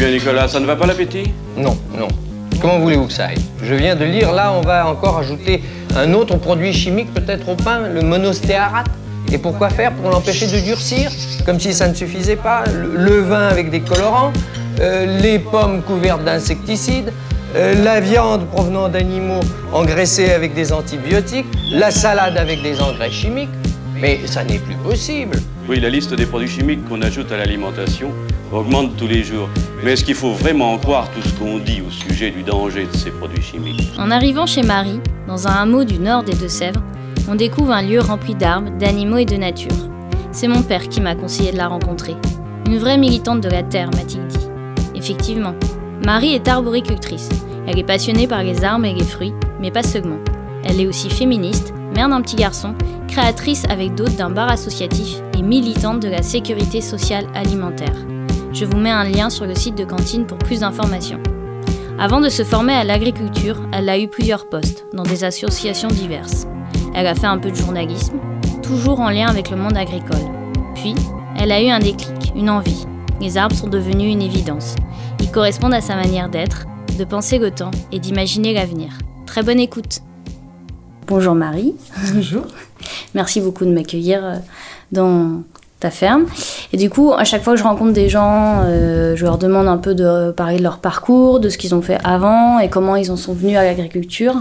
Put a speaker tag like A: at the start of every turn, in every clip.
A: bien, Nicolas, ça ne va pas l'appétit?
B: Non, non. Comment voulez-vous que ça aille? Je viens de lire, là, on va encore ajouter un autre produit chimique peut-être au pain, le monostéarate. Et pourquoi faire? Pour l'empêcher de durcir Comme si ça ne suffisait pas. Le vin avec des colorants, euh, les pommes couvertes d'insecticides, euh, la viande provenant d'animaux engraissés avec des antibiotiques, la salade avec des engrais chimiques. Mais ça n'est plus possible.
A: Oui, la liste des produits chimiques qu'on ajoute à l'alimentation augmente tous les jours. Mais est-ce qu'il faut vraiment croire tout ce qu'on dit au sujet du danger de ces produits chimiques?
C: En arrivant chez Marie, dans un hameau du nord des Deux-Sèvres, on découvre un lieu rempli d'arbres, d'animaux et de nature. C'est mon père qui m'a conseillé de la rencontrer. Une vraie militante de la terre, m'a-t-il dit. Effectivement, Marie est arboricultrice. Elle est passionnée par les arbres et les fruits, mais pas seulement. Elle est aussi féministe, mère d'un petit garçon, créatrice avec d'autres d'un bar associatif et militante de la sécurité sociale alimentaire. Je vous mets un lien sur le site de Cantine pour plus d'informations. Avant de se former à l'agriculture, elle a eu plusieurs postes dans des associations diverses. Elle a fait un peu de journalisme, toujours en lien avec le monde agricole. Puis, elle a eu un déclic, une envie. Les arbres sont devenus une évidence. Ils correspondent à sa manière d'être, de penser le temps et d'imaginer l'avenir. Très bonne écoute. Bonjour Marie.
D: Bonjour.
C: Merci beaucoup de m'accueillir euh, dans ta ferme. Et du coup, à chaque fois que je rencontre des gens, euh, je leur demande un peu de parler de leur parcours, de ce qu'ils ont fait avant et comment ils en sont venus à l'agriculture.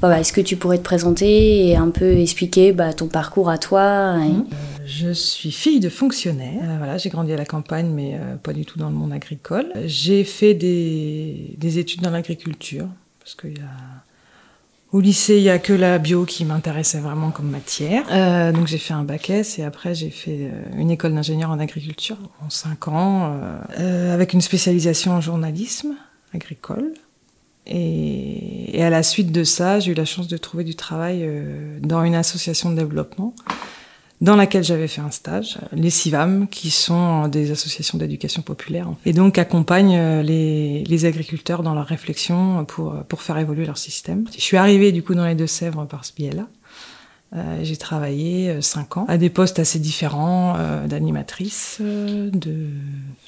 C: Voilà, Est-ce que tu pourrais te présenter et un peu expliquer bah, ton parcours à toi
D: mhm. Je suis fille de fonctionnaire. Euh, voilà, j'ai grandi à la campagne, mais euh, pas du tout dans le monde agricole. J'ai fait des, des études dans l'agriculture parce qu'il y a au lycée, il y a que la bio qui m'intéressait vraiment comme matière. Euh, donc j'ai fait un bac S et après j'ai fait euh, une école d'ingénieur en agriculture en 5 ans, euh, avec une spécialisation en journalisme agricole. Et, à la suite de ça, j'ai eu la chance de trouver du travail dans une association de développement dans laquelle j'avais fait un stage, les CIVAM, qui sont des associations d'éducation populaire, et donc accompagnent euh, les, agriculteurs dans leur réflexion pour, pour faire évoluer leur système. Je suis arrivée du coup dans les Deux-Sèvres par ce biais-là. Euh, j'ai travaillé euh, cinq ans à des postes assez différents euh, d'animatrice. Euh, de...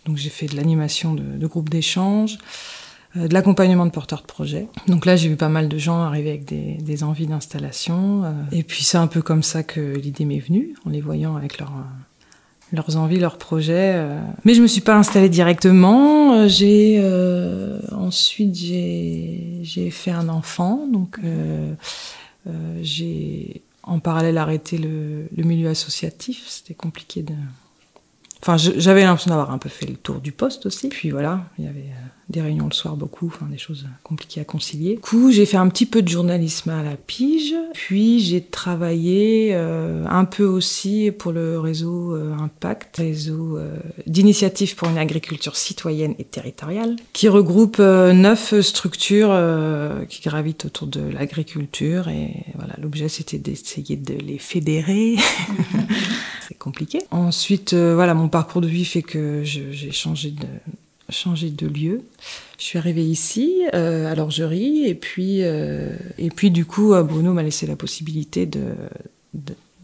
D: Donc j'ai fait de l'animation de, de groupes d'échange, euh, de l'accompagnement de porteurs de projets. Donc là, j'ai vu pas mal de gens arriver avec des, des envies d'installation. Euh, et puis c'est un peu comme ça que l'idée m'est venue, en les voyant avec euh, leurs envies, leurs projets. Mais je me suis pas installée directement. J'ai euh, ensuite j'ai fait un enfant, donc euh, j'ai en parallèle arrêté le, le milieu associatif. C'était compliqué de. Enfin, j'avais l'impression d'avoir un peu fait le tour du poste aussi. Puis voilà, il y avait des réunions le soir beaucoup, enfin des choses compliquées à concilier. Du coup, j'ai fait un petit peu de journalisme à la pige, puis j'ai travaillé euh, un peu aussi pour le réseau euh, Impact, réseau euh, d'initiatives pour une agriculture citoyenne et territoriale, qui regroupe euh, neuf structures euh, qui gravitent autour de l'agriculture. Et voilà, l'objet c'était d'essayer de les fédérer. Compliqué. Ensuite, euh, voilà, mon parcours de vie fait que j'ai changé de changé de lieu. Je suis arrivée ici, euh, à l'orgerie, et puis, euh, et puis du coup, Bruno m'a laissé la possibilité de,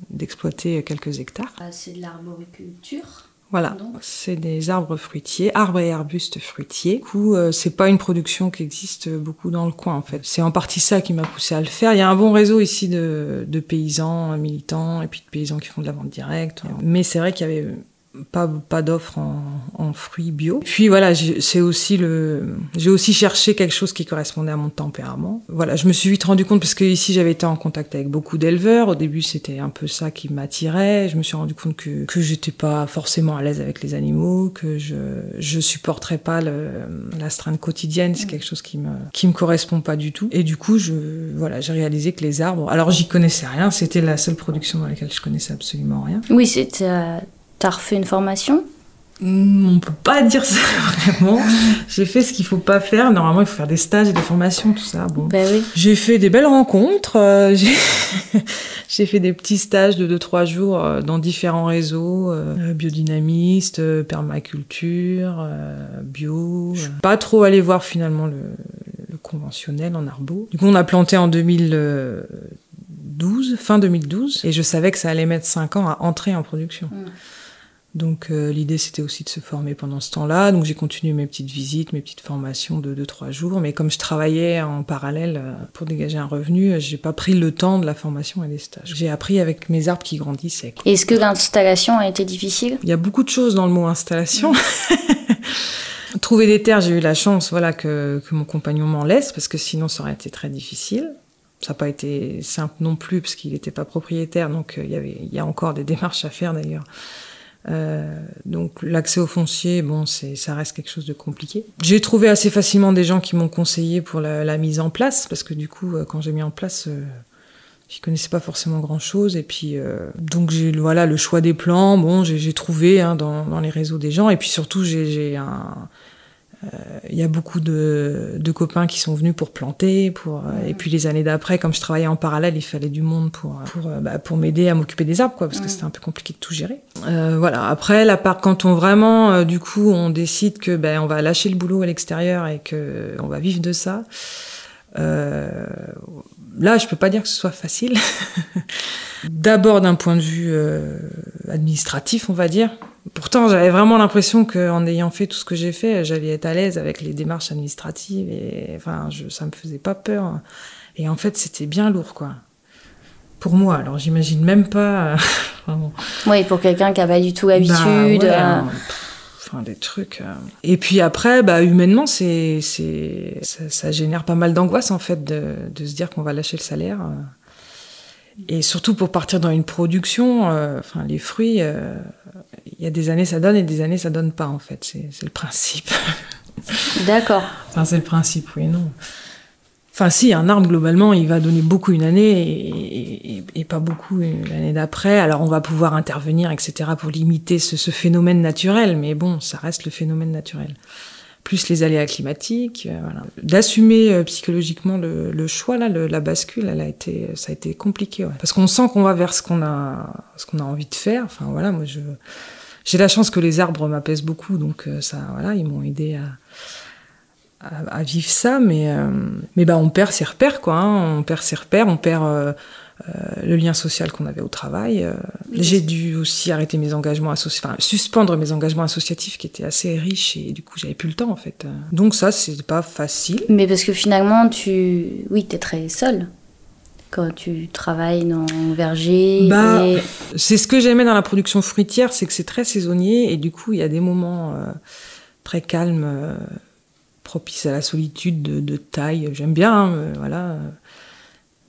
D: d'exploiter de, quelques hectares.
C: C'est de l'arboriculture
D: voilà, c'est des arbres fruitiers, arbres et arbustes fruitiers. Du coup, euh, c'est pas une production qui existe beaucoup dans le coin en fait. C'est en partie ça qui m'a poussé à le faire. Il y a un bon réseau ici de, de paysans militants et puis de paysans qui font de la vente directe. Mais c'est vrai qu'il y avait pas, pas d'offres en, en, fruits bio. Puis voilà, c'est aussi le, j'ai aussi cherché quelque chose qui correspondait à mon tempérament. Voilà, je me suis vite rendu compte parce que ici j'avais été en contact avec beaucoup d'éleveurs. Au début, c'était un peu ça qui m'attirait. Je me suis rendu compte que que j'étais pas forcément à l'aise avec les animaux, que je je supporterais pas l'astreinte quotidienne. C'est quelque chose qui me qui me correspond pas du tout. Et du coup, je voilà, j'ai réalisé que les arbres. Alors j'y connaissais rien. C'était la seule production dans laquelle je connaissais absolument rien.
C: Oui, c'était euh, T'as refait une formation?
D: On peut pas dire ça vraiment. J'ai fait ce qu'il faut pas faire. Normalement, il faut faire des stages et des formations, tout ça. Bon,
C: ben oui.
D: j'ai fait des belles rencontres. Euh, j'ai fait des petits stages de 2-3 jours euh, dans différents réseaux, euh, biodynamiste, euh, permaculture, euh, bio. Je suis pas trop allée voir finalement le, le, conventionnel en arbo. Du coup, on a planté en 2012, fin 2012, et je savais que ça allait mettre 5 ans à entrer en production. Mmh. Donc euh, l'idée c'était aussi de se former pendant ce temps-là. Donc j'ai continué mes petites visites, mes petites formations de 2-3 jours. Mais comme je travaillais en parallèle euh, pour dégager un revenu, j'ai pas pris le temps de la formation et des stages. J'ai appris avec mes arbres qui grandissaient.
C: Est-ce que l'installation a été difficile?
D: Il y a beaucoup de choses dans le mot installation. Trouver des terres, j'ai eu la chance voilà, que, que mon compagnon m'en laisse, parce que sinon ça aurait été très difficile. Ça n'a pas été simple non plus, parce qu'il n'était pas propriétaire, donc euh, il y avait, il y a encore des démarches à faire d'ailleurs. Euh, donc l'accès au foncier, bon, c'est, ça reste quelque chose de compliqué. J'ai trouvé assez facilement des gens qui m'ont conseillé pour la, mise en place, parce que du coup, euh, quand j'ai mis en place, euh, j'y connaissais pas forcément grand-chose. Et puis, euh, donc j'ai voilà le choix des plans. Bon, j'ai, trouvé hein, dans, dans les réseaux des gens. Et puis surtout, j'ai, un il y a beaucoup de, de copains qui sont venus pour planter, pour euh, et puis les années d'après, comme je travaillais en parallèle, il fallait du monde pour pour euh, bah, pour m'aider à m'occuper des arbres, quoi, parce que c'était un peu compliqué de tout gérer. Euh, voilà. Après, la part quand on vraiment, euh, du coup, on décide que ben on va lâcher le boulot à l'extérieur et que on va vivre de ça. Euh, là, je peux pas dire que ce soit facile. D'abord d'un point de vue euh, administratif, on va dire. Pourtant, j'avais vraiment l'impression qu'en ayant fait tout ce que j'ai fait, j'allais être à l'aise avec les démarches administratives et enfin, je, ça me faisait pas peur. Et en fait, c'était bien lourd, quoi. Pour moi, alors j'imagine même pas. vraiment.
C: Oui, pour quelqu'un qui n'a pas du tout
D: Bah,
C: l'habitude.
D: ouais,
C: euh,
D: pff, Enfin, des trucs. euh. Et puis après, bah, humainement, c'est, c'est, ça, ça génère pas mal d'angoisse, en fait, de, de se dire qu'on va lâcher le salaire. Et surtout pour partir dans une production, euh, enfin, les fruits, euh, il y a des années ça donne et des années ça donne pas, en fait. C'est, le principe.
C: D'accord.
D: Enfin, c'est le principe, oui non. Enfin, si, un arbre, globalement, il va donner beaucoup une année et, et- et pas beaucoup l'année d'après. Alors, on va pouvoir intervenir, etc., pour limiter ce, ce phénomène naturel. Mais bon, ça reste le phénomène naturel. Plus les aléas climatiques, euh. D'assumer euh, psychologiquement le, choix, là, la bascule, a été, ça a été compliqué. Parce qu'on sent qu'on va vers ce qu'on a, envie de faire. Enfin, voilà, moi, j'ai la chance que les arbres m'apaisent beaucoup, donc euh, ça, ils m'ont aidé à, vivre ça, mais, bah, on perd ses repères, quoi. hein. On perd ses repères, on perd le lien social qu'on avait au travail. euh. J'ai dû aussi arrêter mes engagements associatifs, enfin, suspendre mes engagements associatifs qui étaient assez riches et du coup, j'avais plus le temps, en fait. Donc, ça, c'est pas facile.
C: Mais parce que finalement, tu. Oui, t'es très seule quand tu travailles dans le verger.
D: Bah,
C: et...
D: C'est ce que j'aimais dans la production fruitière, c'est que c'est très saisonnier et du coup, il y a des moments euh, très calmes, euh, propices à la solitude de, de taille. J'aime bien, hein, euh, voilà, euh,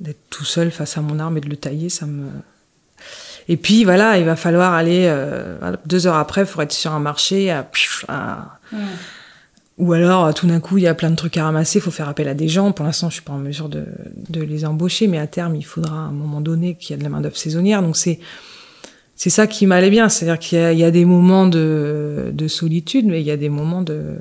D: d'être tout seul face à mon arbre et de le tailler, ça me. Et puis voilà, il va falloir aller euh, deux heures après, il faut être sur un marché à- à, ou alors, tout d'un coup, il y a plein de trucs à ramasser, il faut faire appel à des gens. Pour l'instant, je suis pas en mesure de, de les embaucher, mais à terme, il faudra à un moment donné qu'il y ait de la main-d'œuvre saisonnière. Donc, c'est, c'est ça qui m'allait bien. C'est-à-dire qu'il y a, il y a des moments de, de solitude, mais il y a des moments de,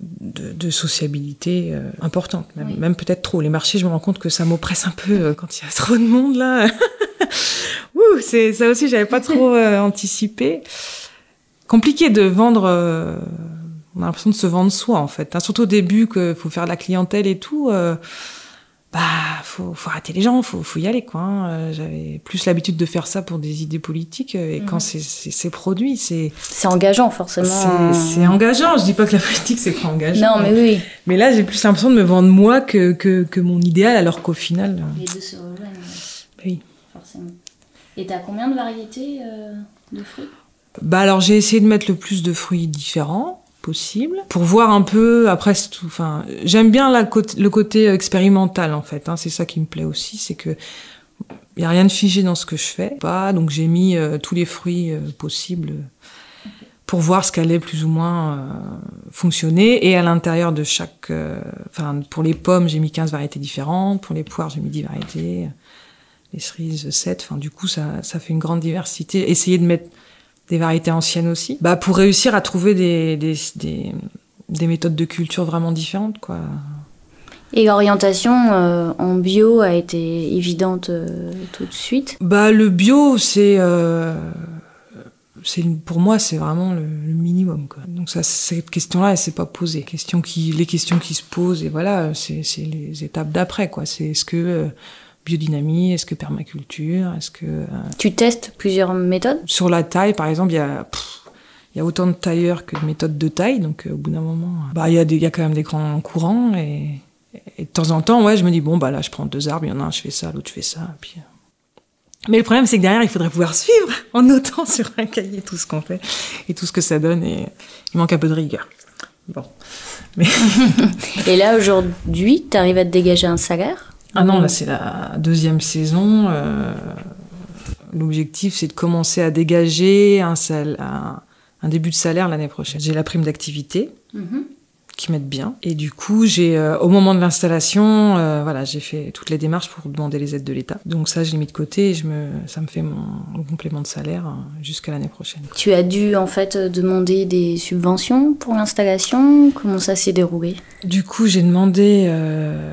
D: de, de sociabilité euh, importante, même,
C: Oui.
D: même peut-être trop. Les marchés, je me rends compte que ça m'oppresse un peu euh, quand il y a trop de monde, là. Ouh, c'est, ça aussi, j'avais pas trop euh, anticipé. Compliqué de vendre. euh, on a l'impression de se vendre soi en fait. hein. Surtout au début qu'il faut faire de la clientèle et tout. Bah faut, faut arrêter les gens, faut, faut y aller quoi. hein. Euh, J'avais plus l'habitude de faire ça pour des idées politiques euh, et quand c'est- c'est produit, c'est
C: C'est engageant, forcément.
D: c'est engageant. Je dis pas que la politique c'est pas engageant.
C: Non, mais oui.
D: Mais là j'ai plus l'impression de me vendre moi que, que, que mon idéal alors qu'au final, euh,
C: Les deux se rejoignent,
D: oui.
C: forcément. Et t'as combien de variétés euh, de fruits?
D: Bah alors j'ai essayé de mettre le plus de fruits différents pour voir un peu après tout enfin j'aime bien le côté expérimental en fait hein, c'est ça qui me plaît aussi c'est que il y a rien de figé dans ce que je fais pas. Donc j'ai mis euh, tous les fruits euh, possibles pour voir ce qu'allait plus ou moins euh, fonctionner. Et à l'intérieur de chaque euh, enfin pour les pommes j'ai mis 15 variétés différentes. Pour les poires j'ai mis 10 variétés. Les cerises 7 enfin du coup ça ça fait une grande diversité. Essayer de mettre des variétés anciennes aussi, bah pour réussir à trouver des, des, des, des méthodes de culture vraiment différentes, quoi.
C: Et l'orientation euh, en bio a été évidente euh, tout de suite?
D: Bah le bio, c'est euh, pour moi c'est vraiment le, le minimum, quoi. Donc ça, cette question-là, elle s'est pas posée. Question qui, les questions qui se posent et voilà, c'est les étapes d'après, quoi. C'est est-ce que biodynamie, est-ce que permaculture, est-ce que... euh,
C: Tu testes plusieurs méthodes?
D: Sur la taille, par exemple, il y a... pff, il y a autant de tailleurs que de méthodes de taille, donc euh, au bout d'un moment, euh, bah, il, y a des, il y a quand même des grands courants, et, et de temps en temps, ouais, je me dis, bon, bah là, je prends deux arbres, il y en a un, je fais ça, l'autre, je fais ça, et puis... Mais le problème, c'est que derrière, il faudrait pouvoir suivre en notant sur un cahier tout ce qu'on fait et tout ce que ça donne, et il manque un peu de rigueur. Bon.
C: Et là, aujourd'hui, tu arrives à te dégager un salaire?
D: Ah non, là, c'est la deuxième saison. euh, L'objectif, c'est de commencer à dégager un, sal- un, un début de salaire l'année prochaine. J'ai la prime d'activité qui m'aide bien. Et du coup, j'ai, euh, au moment de l'installation, euh, voilà, j'ai fait toutes les démarches pour demander les aides de l'État. Donc ça, je l'ai mis de côté et je me, ça me fait mon, complément de salaire jusqu'à l'année prochaine.
C: Tu as dû en fait demander des subventions pour l'installation? Comment ça s'est déroulé?
D: Du coup, j'ai demandé euh,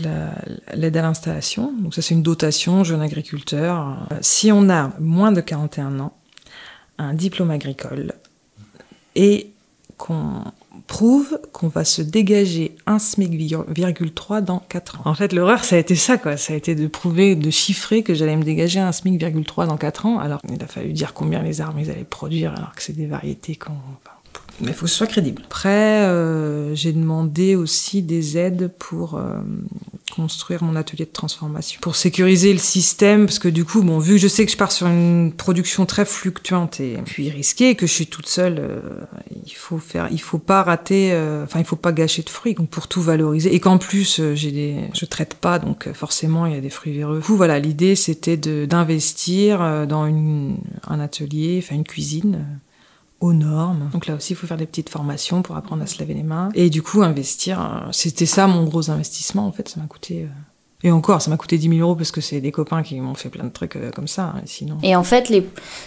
D: la- l'aide à l'installation. Donc ça, c'est une dotation jeune agriculteur. Si on a moins de 41 ans, un diplôme agricole et qu'on prouve qu'on va se dégager un SMIC virgule 3 dans 4 ans. En fait, l'horreur, ça a été ça, quoi. Ça a été de prouver, de chiffrer que j'allais me dégager un SMIC virgule 3 dans 4 ans. Alors, il a fallu dire combien les arbres ils allaient produire, alors que c'est des variétés qu'on... mais il faut que ce soit crédible. Après, euh, j'ai demandé aussi des aides pour euh, construire mon atelier de transformation, pour sécuriser le système, parce que du coup, bon, vu que je sais que je pars sur une production très fluctuante et puis risquée, que je suis toute seule, euh, il faut faire, il faut pas rater, euh, enfin, il faut pas gâcher de fruits, donc pour tout valoriser, et qu'en plus, euh, j'ai des, je traite pas, donc euh, forcément, il y a des fruits véreux. Du coup, voilà, l'idée, c'était d'investir dans une, un atelier, enfin une cuisine. Euh, aux normes. Donc là aussi, il faut faire des petites formations pour apprendre à se laver les mains. Et du coup, investir, euh, c'était ça mon gros investissement en fait. Ça m'a coûté... Et encore, ça m'a coûté 10 000 euros parce que c'est des copains qui m'ont fait plein de trucs euh, comme ça. hein, sinon...
C: Et en fait, les...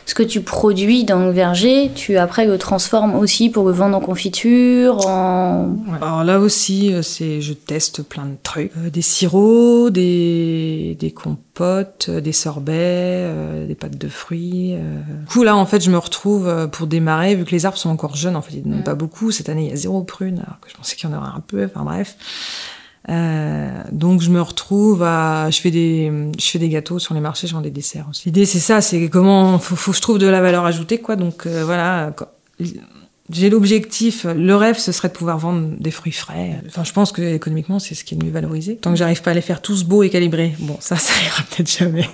C: ce que tu produis dans le verger, tu après le transformes aussi pour le vendre en confiture, en...
D: Ouais. Alors là aussi, euh, c'est je teste plein de trucs. Euh, des sirops, des, des compotes, des sorbets, euh, des pâtes de fruits. euh. Du coup, là, en fait, je me retrouve pour démarrer, vu que les arbres sont encore jeunes, en fait, ils ne donnent
C: Mm.
D: pas beaucoup. Cette année, il y a zéro prune, alors que je pensais qu'il y en aurait un peu. Enfin bref. Euh, donc je me retrouve à, je fais des, je fais des gâteaux sur les marchés, je vends des desserts aussi. L'idée c'est ça, c'est comment, faut, faut que je trouve de la valeur ajoutée quoi. Donc euh, voilà, j'ai l'objectif, le rêve ce serait de pouvoir vendre des fruits frais. Enfin je pense que économiquement c'est ce qui est mieux valorisé. Tant que j'arrive pas à les faire tous beaux et calibrés, bon ça ça ira peut-être jamais.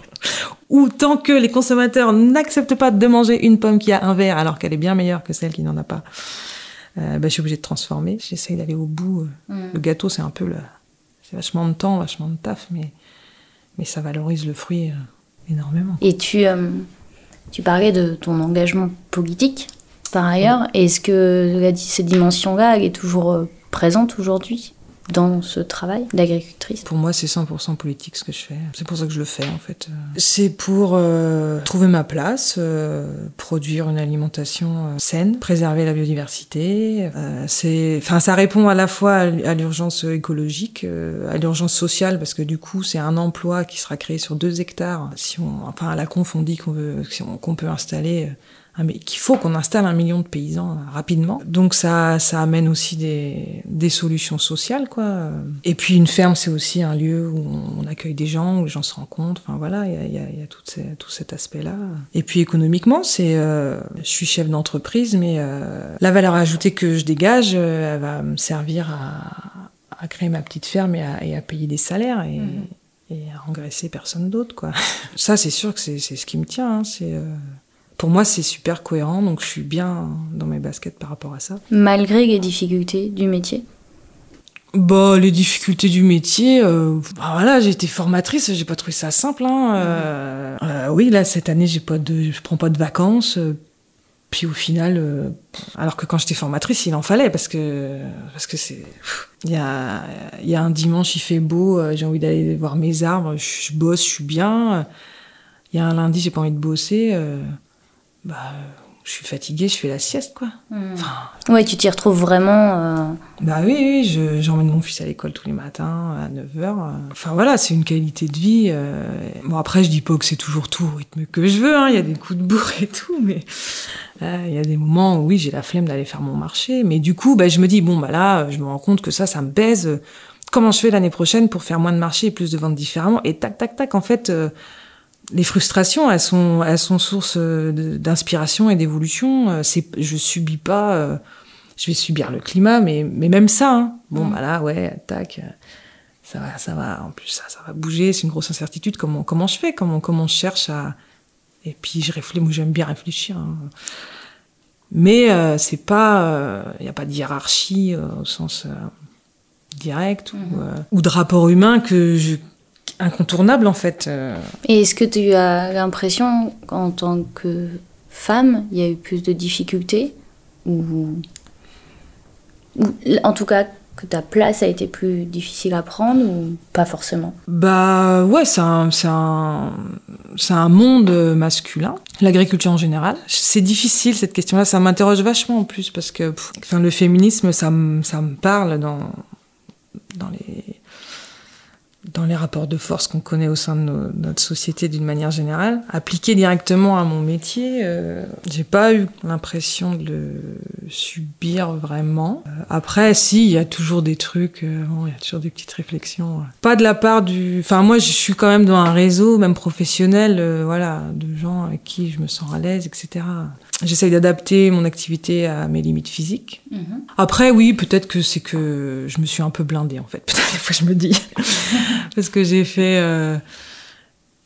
D: Ou tant que les consommateurs n'acceptent pas de manger une pomme qui a un verre alors qu'elle est bien meilleure que celle qui n'en a pas. Euh, bah, je suis obligée de transformer. J'essaye d'aller au bout. euh, le gâteau, c'est un peu le. C'est vachement de temps, vachement de taf, mais, mais ça valorise le fruit euh, énormément.
C: Et tu, euh, tu parlais de ton engagement politique, par ailleurs. Est-ce que cette dimension-là, elle est toujours présente aujourd'hui? Dans ce travail d'agricultrice?
D: Pour moi, c'est 100% politique ce que je fais. C'est pour ça que je le fais, en fait. C'est pour euh, trouver ma place, euh, produire une alimentation euh, saine, préserver la biodiversité. C'est, ça répond à la fois à l'urgence écologique, à l'urgence sociale, parce que du coup, c'est un emploi qui sera créé sur deux hectares. Si on, enfin, à la conf, on dit qu'on veut, qu'on peut installer un mi- qu'il faut qu'on installe un million de paysans euh, rapidement. Donc ça, ça amène aussi des, des solutions sociales, quoi. Et puis une ferme, c'est aussi un lieu où on accueille des gens, où les gens se rencontrent. Enfin voilà, il y a, y a- y a tout, ces- tout cet aspect-là. Et puis économiquement, c'est, euh, je suis chef d'entreprise, mais euh, la valeur ajoutée que je dégage, euh, elle va me servir à, à créer ma petite ferme et à, et à payer des salaires. Et, et à engraisser personne d'autre, quoi. Ça, c'est sûr que c'est c'est ce qui me tient. hein, C'est euh, pour moi, c'est super cohérent, donc je suis bien dans mes baskets par rapport à ça.
C: Malgré les difficultés du métier?
D: Bah, les difficultés du métier, euh, bah voilà, j'ai été formatrice, j'ai pas trouvé ça simple. Hein, euh, euh, oui, là cette année, j'ai pas de, je prends pas de vacances. puis au final, alors que quand j'étais formatrice, il en fallait parce que parce que c'est, il y a y a un dimanche, il fait beau, j'ai envie d'aller voir mes arbres, je, je bosse, je suis bien. Il y a un lundi, j'ai pas envie de bosser, bah je suis fatiguée, je fais la sieste quoi. Enfin,
C: Ouais, tu t'y retrouves vraiment. euh,
D: bah oui, oui, je- j'emmène mon fils à l'école tous les matins à 9h. Enfin voilà, c'est une qualité de vie. euh. Bon après, je dis pas que c'est toujours tout au rythme que je veux, hein, il y a des coups de bourre et tout, mais, Il y a des moments où oui, j'ai la flemme d'aller faire mon marché, mais du coup, bah, je me dis bon bah là, je me rends compte que ça, ça me baise. Comment je fais l'année prochaine pour faire moins de marché et plus de ventes différemment? Et tac, tac, tac. En fait, euh, les frustrations, elles sont, elles sont source euh, d'inspiration et d'évolution. Euh, c'est, je subis pas. je vais subir le climat, mais, mais même ça. Hein. Bon, bah là, ouais, tac ça va, ça va. En plus, ça, ça va bouger. C'est une grosse incertitude. Comment, comment je fais? Comment, comment je cherche à Et puis je réfléchis. Moi, j'aime bien réfléchir. Hein. Mais euh, c'est pas, il euh, n'y a pas de hiérarchie euh, au sens direct ou, mhm. ou, de rapport humain que je, incontournable en fait.
C: Et est-ce que tu as l'impression qu'en tant que femme, il y a eu plus de difficultés ou, ou en tout cas que ta place a été plus difficile à prendre ou pas forcément?
D: Bah ouais, c'est un, un, un, monde masculin, l'agriculture en général. C'est difficile cette question-là, ça m'interroge vachement en plus parce que enfin, le féminisme, ça, ça me parle dans, dans les dans les rapports de force qu'on connaît au sein de notre société d'une manière générale. Appliqué directement à mon métier, euh, j'ai pas eu l'impression de le subir vraiment. Euh, après, si, il y a toujours des trucs, euh, il y a toujours des petites réflexions. Pas de la part du... Enfin, moi, je suis quand même dans un réseau, même professionnel, euh, voilà, de gens avec qui je me sens à l'aise, etc. J'essaye d'adapter mon activité à mes limites physiques. Mhm. Après, oui, peut-être que c'est que je me suis un peu blindée, en fait. Peut-être des fois, je me dis. Parce que j'ai fait... Euh,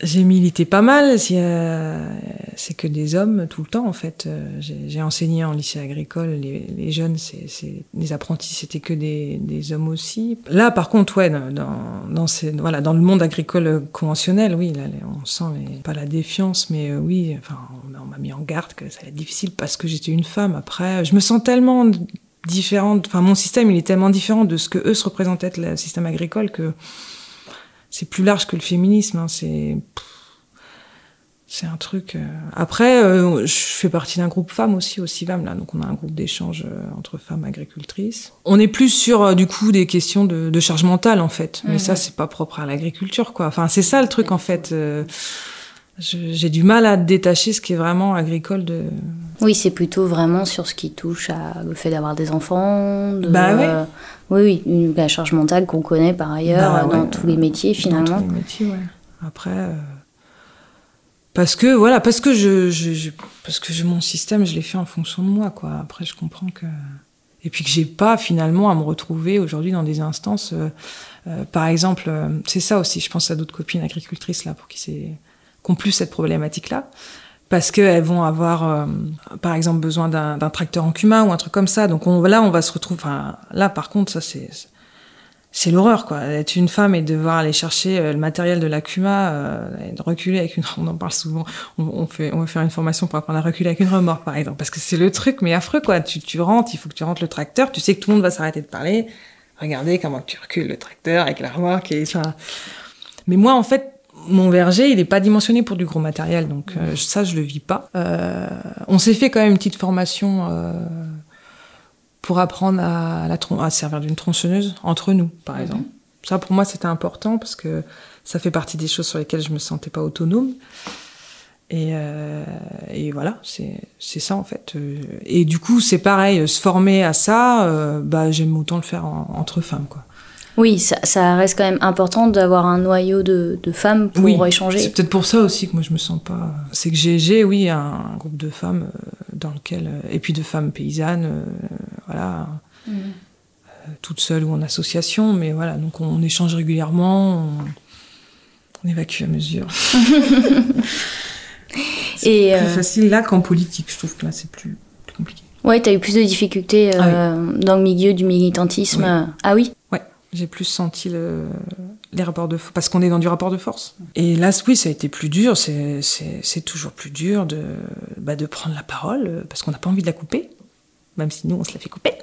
D: j'ai milité pas mal. C'est que des hommes tout le temps, en fait. Euh, j'ai enseigné en lycée agricole. Les, les jeunes, c'est les apprentis, c'était que des, des, hommes aussi. Là, par contre, ouais, dans, dans, ces, voilà, dans le monde agricole conventionnel, oui, là, on sent pas la défiance, mais euh, oui, enfin, on, m'a mis en garde que ça allait être difficile parce que j'étais une femme. Après, je me sens tellement différente. Enfin, mon système, il est tellement différent de ce que eux se représentaient le système agricole que c'est plus large que le féminisme. Hein, c'est c'est un truc. Euh. Après, euh, je fais partie d'un groupe femmes aussi au CIVAM là, donc on a un groupe d'échange euh, entre femmes agricultrices. On est plus sur du coup des questions de, de charge mentale en fait, mais ça c'est pas propre à l'agriculture quoi. Enfin c'est ça le truc en fait. J'ai du mal à détacher ce qui est vraiment agricole de.
C: Oui, c'est plutôt vraiment sur ce qui touche à le fait d'avoir des enfants. De,
D: bah oui.
C: Oui, oui, la charge mentale qu'on connaît par ailleurs bah dans tous les métiers finalement. Dans
D: tous les métiers, ouais. Après, euh, parce que voilà, parce que je, je, parce que mon système, je l'ai fait en fonction de moi, quoi. Après, je comprends que et puis que j'ai pas finalement à me retrouver aujourd'hui dans des instances. Euh, euh, par exemple, c'est ça aussi. Je pense à d'autres copines agricultrices là pour qui c'est qui ont plus cette problématique-là parce qu'elles vont avoir, euh, par exemple, besoin d'un tracteur en cuma ou un truc comme ça. Donc on, là, on va se retrouver. Enfin, là, par contre, ça c'est c'est l'horreur, quoi. Être une femme et devoir aller chercher euh, le matériel de la cuma, euh, et de reculer avec une. On en parle souvent. On, fait, on va faire une formation pour apprendre à reculer avec une remorque, par exemple, parce que c'est le truc, mais affreux, quoi. Tu, tu rentres, il faut que tu rentres le tracteur. Tu sais que tout le monde va s'arrêter de parler. Regardez comment tu recules le tracteur avec la remorque et ça. Mais moi, en fait, mon verger, il n'est pas dimensionné pour du gros matériel, donc euh, ça, je le vis pas. Euh, on s'est fait quand même une petite formation euh, pour apprendre à, la à servir d'une tronçonneuse entre nous, par mhm. exemple. Ça, pour moi, c'était important parce que ça fait partie des choses sur lesquelles je me sentais pas autonome. Et, et voilà, c'est ça en fait. Et du coup, c'est pareil, se former à ça, bah, j'aime autant le faire entre femmes, quoi.
C: Oui, ça, reste quand même important d'avoir un noyau de, femmes pour échanger.
D: C'est peut-être pour ça aussi que moi je me sens pas. C'est que j'ai, oui, un, groupe de femmes euh, dans lequel. Euh, et puis de femmes paysannes, euh, voilà. Mm. toutes seules ou en association, mais voilà, donc on, échange régulièrement, on, évacue à mesure. c'est plus facile là qu'en politique, je trouve que là c'est plus, compliqué.
C: Ouais, tu as eu plus de difficultés ah dans le milieu du militantisme. Ah oui
D: Ouais. J'ai plus senti le, les rapports de force, parce qu'on est dans du rapport de force. Et là, oui, ça a été plus dur, c'est toujours plus dur de, bah, de prendre la parole, parce qu'on n'a pas envie de la couper, même si nous, on se la fait couper.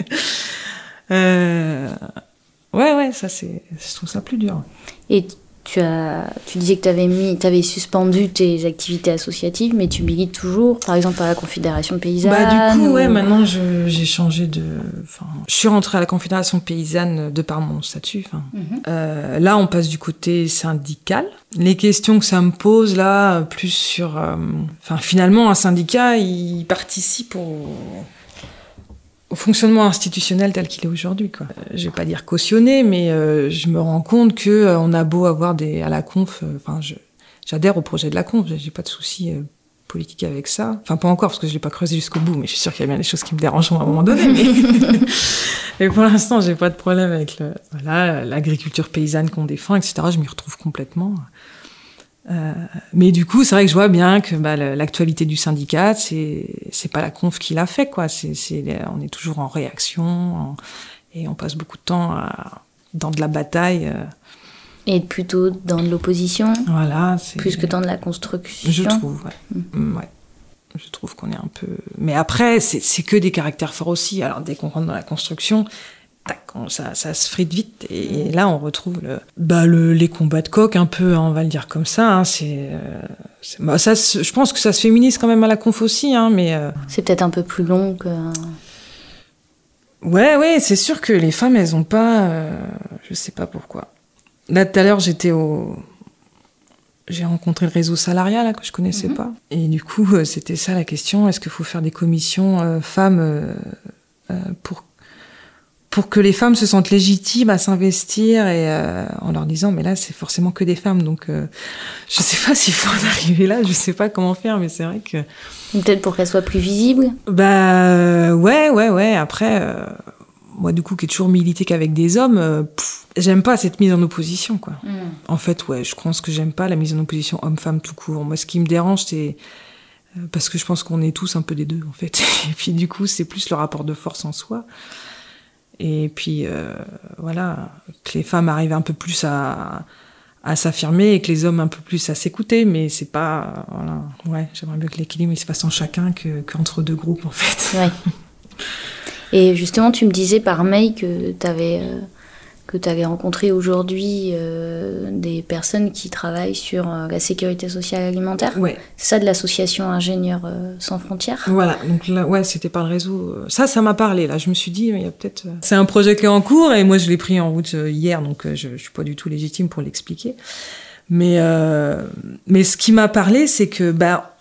D: euh, ouais, ouais, ça, c'est, je trouve ça plus dur.
C: Et tu, as, tu disais que tu avais, mis, avais suspendu tes activités associatives, mais tu milites toujours, par exemple à la Confédération paysanne
D: Bah, du coup, ouais, maintenant j'ai changé de. je suis rentrée à la Confédération paysanne de par mon statut. Mhm. euh, là, on passe du côté syndical. Les questions que ça me pose là, plus sur. Euh, enfin, finalement, un syndicat, il participe au au fonctionnement institutionnel tel qu'il est aujourd'hui. Quoi. Euh, je vais pas dire cautionner, mais euh, je me rends compte que euh, on a beau avoir des à la conf. Enfin, j'adhère au projet de la conf. J'ai pas de souci politique avec ça. Enfin, pas encore parce que je l'ai pas creusé jusqu'au bout, mais je suis sûre qu'il y a bien des choses qui me dérangeront à un moment donné. Mais, pour l'instant, j'ai pas de problème avec le, voilà l'agriculture paysanne qu'on défend, etc. Je m'y retrouve complètement. Euh, mais du coup, c'est vrai que je vois bien que bah, l'actualité du syndicat, c'est c'est pas la conf qui l'a fait, quoi. C'est on est toujours en réaction et on passe beaucoup de temps à, dans de la bataille. Euh.
C: Et plutôt dans de l'opposition.
D: Voilà.
C: Plus que dans de la construction.
D: Je trouve. Ouais. Mm. Mm, ouais. Je trouve qu'on est un peu. Mais après, c'est que des caractères forts aussi. Alors dès qu'on rentre dans la construction, ça, ça se frite vite. Et, là, on retrouve le, bah, le, les combats de coq, un peu, hein, on va le dire comme ça. Hein, c'est, euh, bah, ça je pense que ça se féminise quand même à la conf aussi, hein, mais. Euh,
C: c'est peut-être un peu plus long que.
D: Ouais, ouais, c'est sûr que les femmes, elles ont pas. Euh, je sais pas pourquoi. Là, tout à l'heure, j'étais au. J'ai rencontré le réseau salarial là, que je connaissais mhm. pas. Et du coup, c'était ça la question est-ce qu'il faut faire des commissions femmes pour pour que les femmes se sentent légitimes à s'investir et euh, en leur disant mais là c'est forcément que des femmes donc euh, je sais pas s'il faut en arriver là je sais pas comment faire mais c'est vrai que
C: peut-être pour qu'elles soient plus visibles.
D: Bah ouais ouais ouais après euh, moi du coup qui ai toujours milité qu'avec des hommes j'aime pas cette mise en opposition quoi. Hmm. en fait ouais je pense que j'aime pas la mise en opposition homme-femme tout court. Moi ce qui me dérange c'est parce que je pense qu'on est tous un peu des deux en fait. Et puis du coup c'est plus le rapport de force en soi et puis euh, voilà, que les femmes arrivent un peu plus à, à s'affirmer et que les hommes un peu plus à s'écouter, mais c'est pas. Voilà, ouais, j'aimerais bien que l'équilibre se fasse en chacun qu'entre deux groupes en fait.
C: Et justement, tu me disais par mail que tu avais. Euh, que tu avais rencontré aujourd'hui euh, des personnes qui travaillent sur euh, la sécurité sociale alimentaire.
D: Ouais.
C: C'est ça de l'association Ingénieurs euh, sans frontières.
D: Voilà, donc là, ouais, c'était par le réseau. Ça, ça m'a parlé. Là, je me suis dit, il y a peut-être. C'est un projet qui est en cours et moi, je l'ai pris en route hier, donc je, je suis pas du tout légitime pour l'expliquer. Mais mais ce qui m'a parlé, c'est que bah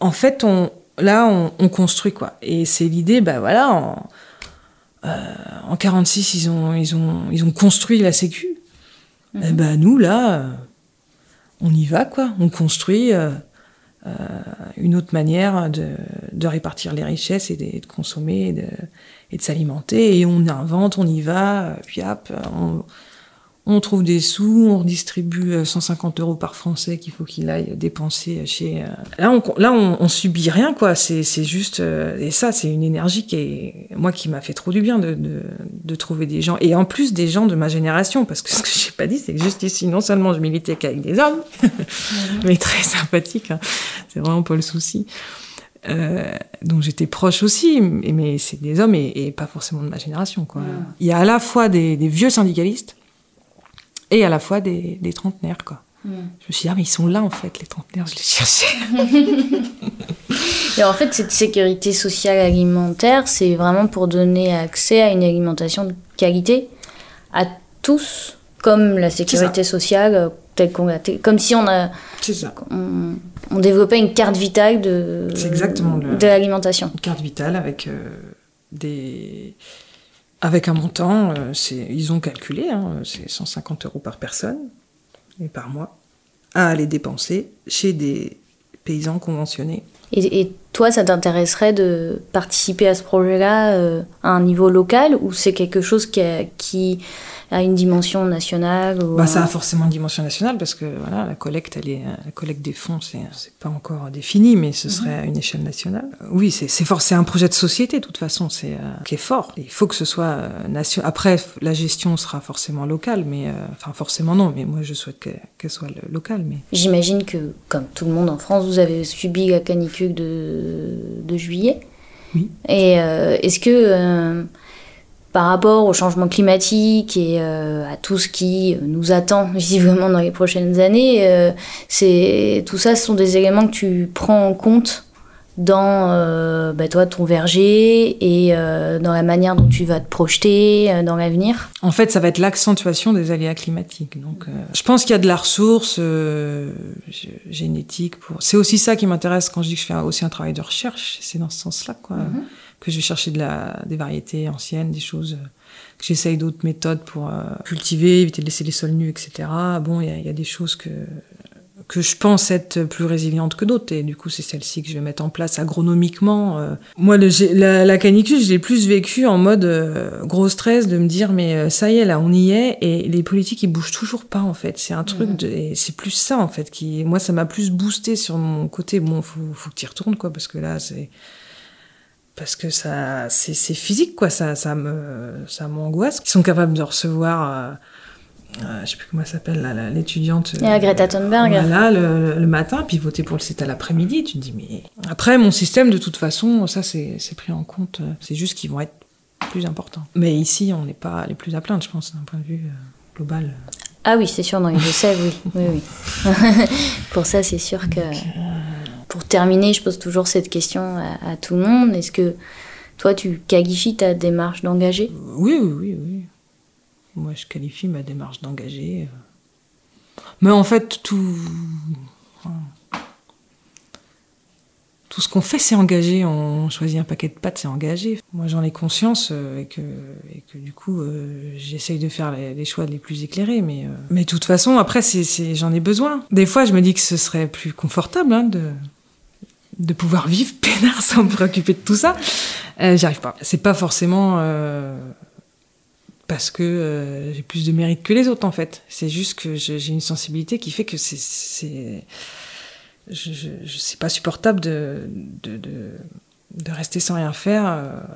D: en fait, on là, on, on construit quoi. Et c'est l'idée, bah voilà. En 46, ils ont, ils, ont, ils ont construit la Sécu. Et eh ben nous, là, euh, on y va, quoi. On construit euh, une autre manière de, de, répartir les richesses et de, consommer et de, et de s'alimenter. Et on invente, on y va, puis hop, on, on trouve des sous, on redistribue 150 euh, euros par Français qu'il faut qu'il aille dépenser chez. Euh, là, on, là, on, subit rien, quoi. C'est, juste. Euh, et ça, c'est une énergie qui est. Moi, qui m'a fait trop du bien de, de, trouver des gens. Et en plus, des gens de ma génération. Parce que ce que j'ai pas dit, c'est que juste ici, non seulement je militais qu'avec des hommes, mais très sympathiques. Hein. C'est vraiment pas le souci. Euh, donc j'étais proche aussi, mais, c'est des hommes et, pas forcément de ma génération. Quoi. Il y a à la fois des vieux syndicalistes et à la fois des, des trentenaires, quoi. Hmm. Je me suis dit, ah, mais ils sont là, en fait, les trentenaires, je les cherchais.
C: et en fait, cette sécurité sociale alimentaire, c'est vraiment pour donner accès à une alimentation de qualité à tous, comme la sécurité sociale, euh, telle qu'on comme si on a.
D: Ça.
C: On, on, développait une carte vitale de,
D: exactement
C: de l'alimentation.
D: Une carte vitale avec euh, des avec un montant, euh, ils ont calculé, hein, c'est 150 euros par personne et par mois à aller dépenser chez des paysans conventionnés.
C: Et, toi, ça t'intéresserait de participer à ce projet-là euh, à un niveau local ou c'est quelque chose qui, qui à une dimension nationale ou
D: bah, Ça a forcément une dimension nationale parce que voilà, la collecte, elle est, la collecte des fonds, c'est, pas encore défini, mais ce serait à une échelle nationale. Oui, c'est un projet de société de toute façon, c'est euh, qui est fort. Il faut que ce soit euh, national. Après, la gestion sera forcément locale, mais euh, enfin forcément non, mais moi je souhaite qu'elle, soit locale. Mais
C: j'imagine que comme tout le monde en France, vous avez subi la canicule de, de juillet.
D: Oui.
C: Et est-ce que par rapport au changement climatique et euh, à tout ce qui nous attend visiblement dans les prochaines années, euh, c'est tout ça, ce sont des éléments que tu prends en compte dans euh, bah, toi ton verger et dans la manière dont tu vas te projeter dans l'avenir
D: En fait, ça va être l'accentuation des aléas climatiques. Donc, je pense qu'il y a de la ressource génétique pour. C'est aussi ça qui m'intéresse quand je dis que je fais aussi un travail de recherche. C'est dans ce sens-là, quoi. Mm-hmm que je vais chercher de la, des variétés anciennes, des choses, euh, que j'essaye d'autres méthodes pour euh, cultiver, éviter de laisser les sols nus, etc. Bon, il y, y, a des choses que, que je pense être plus résilientes que d'autres, et du coup, c'est celle-ci que je vais mettre en place agronomiquement. Euh. Moi, le, la, la, canicule, je l'ai plus vécu en mode gros stress, de me dire, mais ça y est, là, on y est, et les politiques, ils bougent toujours pas, en fait. C'est un truc, de, et c'est plus ça, en fait, qui, moi, ça m'a plus boosté sur mon côté, bon, faut, faut que tu y retournes, quoi, parce que là, c'est parce que ça c'est physique quoi. Ça ça me ça m'angoisse. Ils sont capables de recevoir euh, euh, je sais plus comment elle s'appelle l'étudiante
C: euh, Greta Thunberg.
D: voilà le, le, matin puis voter pour le à l'après-midi. Tu te dis mais après mon système de toute façon ça c'est pris en compte. C'est juste qu'ils vont être plus importants. Mais ici on n'est pas les plus à plaindre je pense d'un point de vue global.
C: Ah oui c'est sûr. Dans les deux oui. Oui oui. Pour ça c'est sûr que pour terminer, je pose toujours cette question à, tout le monde. Est-ce que toi, tu qualifies ta démarche d'engagé?
D: Oui, oui, oui, oui. Moi, je qualifie ma démarche d'engagé. Euh. Mais en fait, tout. Tout ce qu'on fait, c'est engagé. On choisit un paquet de pâtes, c'est engagé. Moi, j'en ai conscience euh, et, que, et que du coup, euh, j'essaye de faire les, choix les plus éclairés. Mais, mais de toute façon, après, c'est, j'en ai besoin. Des fois, je me dis que ce serait plus confortable hein, de, de pouvoir vivre peinard sans me préoccuper de tout ça. Euh, J'y arrive pas. C'est pas forcément euh, parce que euh, j'ai plus de mérite que les autres en fait. C'est juste que j'ai une sensibilité qui fait que c'est je, c'est pas supportable de, de, rester sans rien faire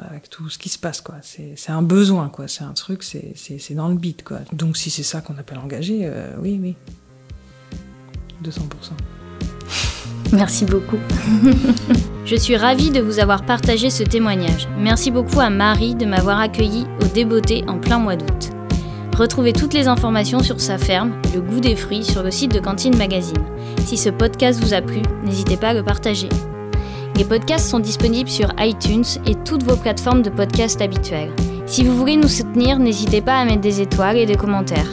D: avec tout ce qui se passe quoi. C'est un besoin quoi. C'est un truc, c'est dans le beat quoi. Donc si c'est ça qu'on appelle engagé, oui oui, 200%.
C: Merci beaucoup. Je suis ravie de vous avoir partagé ce témoignage. Merci beaucoup à Marie de m'avoir accueilli au Débeauté en plein mois d'août. Retrouvez toutes les informations sur sa ferme, le goût des fruits, sur le site de Cantine Magazine. Si ce podcast vous a plu, n'hésitez pas à le partager. Les podcasts sont disponibles sur iTunes et toutes vos plateformes de podcast habituelles. Si vous voulez nous soutenir, n'hésitez pas à mettre des étoiles et des commentaires.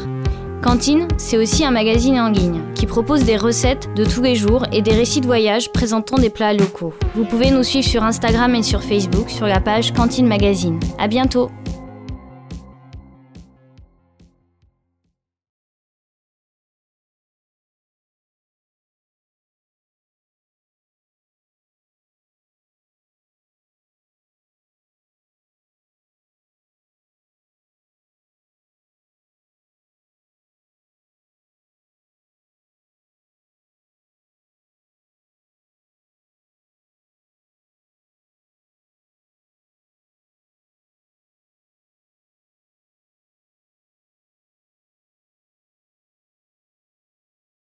C: Cantine, c'est aussi un magazine en ligne qui propose des recettes de tous les jours et des récits de voyage présentant des plats locaux. Vous pouvez nous suivre sur Instagram et sur Facebook sur la page Cantine Magazine. À bientôt!